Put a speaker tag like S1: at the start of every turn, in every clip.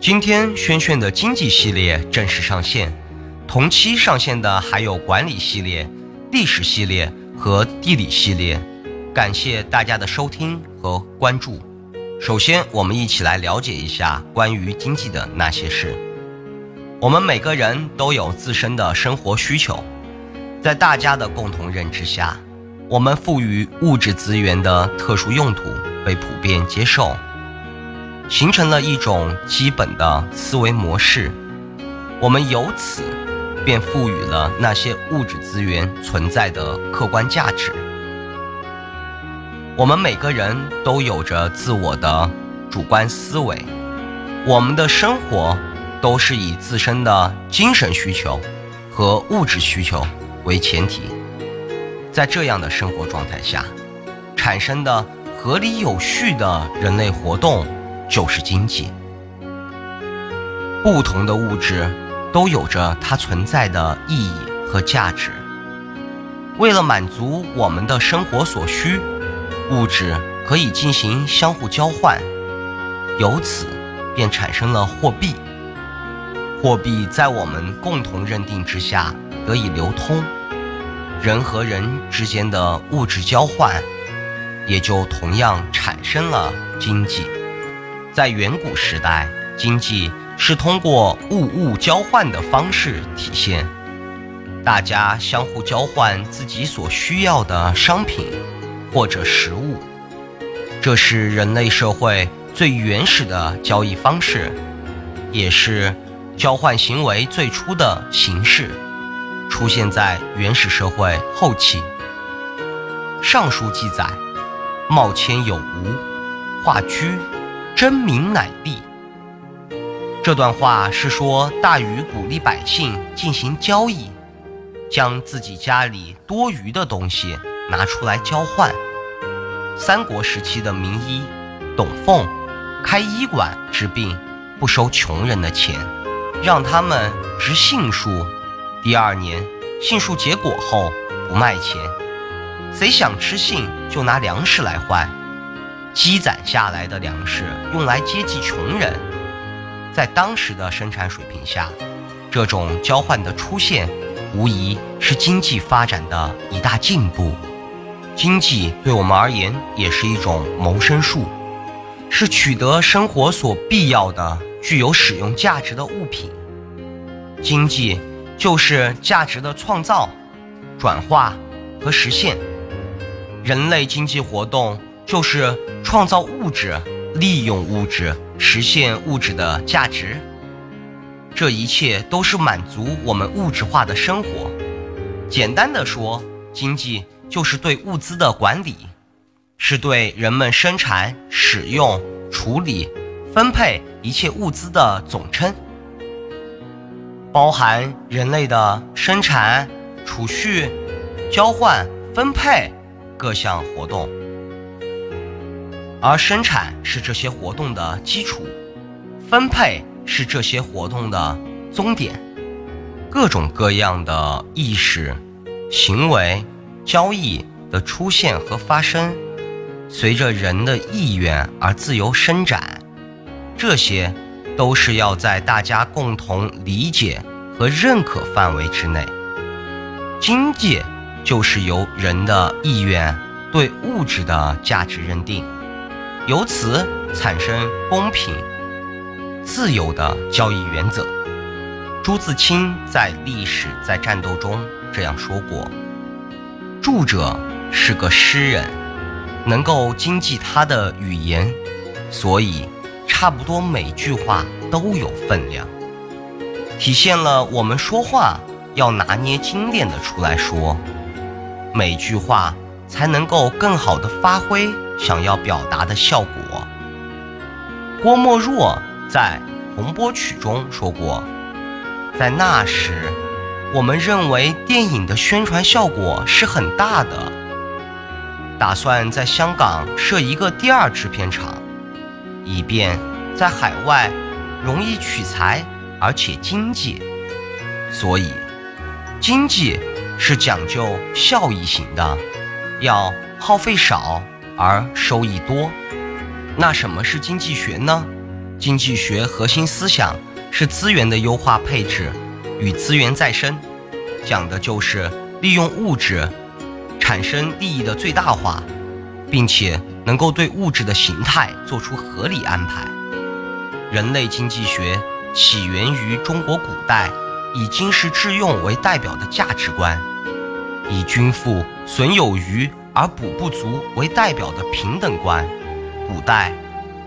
S1: 今天轩轩的经济系列正式上线，同期上线的还有管理系列、历史系列和地理系列。感谢大家的收听和关注。首先，我们一起来了解一下关于经济的那些事。我们每个人都有自身的生活需求，在大家的共同认知下，我们赋予物质资源的特殊用途被普遍接受。形成了一种基本的思维模式，我们由此便赋予了那些物质资源存在的客观价值。我们每个人都有着自我的主观思维，我们的生活都是以自身的精神需求和物质需求为前提，在这样的生活状态下，产生的合理有序的人类活动。就是经济，不同的物质都有着它存在的意义和价值。为了满足我们的生活所需，物质可以进行相互交换，由此便产生了货币。货币在我们共同认定之下得以流通，人和人之间的物质交换也就同样产生了经济。在远古时代，经济是通过物物交换的方式体现，大家相互交换自己所需要的商品或者食物，这是人类社会最原始的交易方式，也是交换行为最初的形式，出现在原始社会后期。《上书》记载：“茂谦有无，化居。”真名乃利。这段话是说大禹鼓励百姓进行交易，将自己家里多余的东西拿出来交换。三国时期的名医董奉开医馆治病，不收穷人的钱，让他们植杏树。第二年杏树结果后不卖钱，谁想吃杏就拿粮食来换。积攒下来的粮食用来接济穷人，在当时的生产水平下，这种交换的出现，无疑是经济发展的一大进步。经济对我们而言也是一种谋生术，是取得生活所必要的、具有使用价值的物品。经济就是价值的创造、转化和实现。人类经济活动。就是创造物质，利用物质，实现物质的价值。这一切都是满足我们物质化的生活。简单的说，经济就是对物资的管理，是对人们生产、使用、处理、分配一切物资的总称，包含人类的生产、储蓄、交换、分配各项活动。而生产是这些活动的基础，分配是这些活动的终点。各种各样的意识、行为、交易的出现和发生，随着人的意愿而自由伸展。这些都是要在大家共同理解和认可范围之内。经济就是由人的意愿对物质的价值认定。由此产生公平、自由的交易原则。朱自清在《历史在战斗》中这样说过：“著者是个诗人，能够经济他的语言，所以差不多每句话都有分量，体现了我们说话要拿捏精炼的出来说，每句话才能够更好的发挥。”想要表达的效果。郭沫若在《洪波曲》中说过，在那时，我们认为电影的宣传效果是很大的，打算在香港设一个第二制片厂，以便在海外容易取材而且经济。所以，经济是讲究效益型的，要耗费少。而收益多，那什么是经济学呢？经济学核心思想是资源的优化配置与资源再生，讲的就是利用物质产生利益的最大化，并且能够对物质的形态做出合理安排。人类经济学起源于中国古代以经世致用为代表的价值观，以均富损有余而补不足为代表的平等观。古代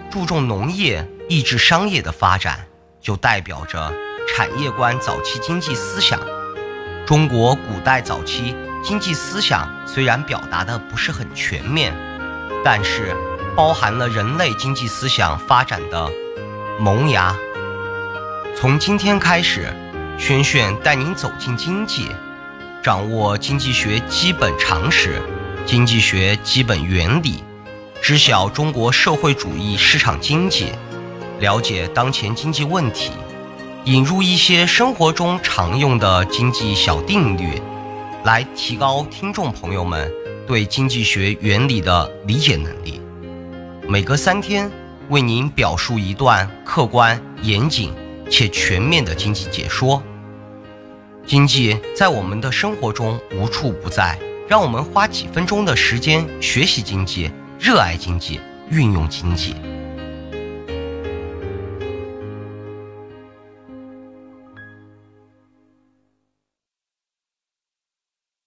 S1: 注重农业。抑制商业的发展，就代表着产业观早期经济思想。中国古代早期经济思想虽然表达的不是很全面，但是包含了人类经济思想发展的萌芽。从今天开始，轩轩带您走进经济，掌握经济学基本常识、经济学基本原理，知晓中国社会主义市场经济。了解当前经济问题，引入一些生活中常用的经济小定律，来提高听众朋友们对经济学原理的理解能力。每隔三天为您表述一段客观、严谨且全面的经济解说。经济在我们的生活中无处不在，让我们花几分钟的时间学习经济、热爱经济、运用经济。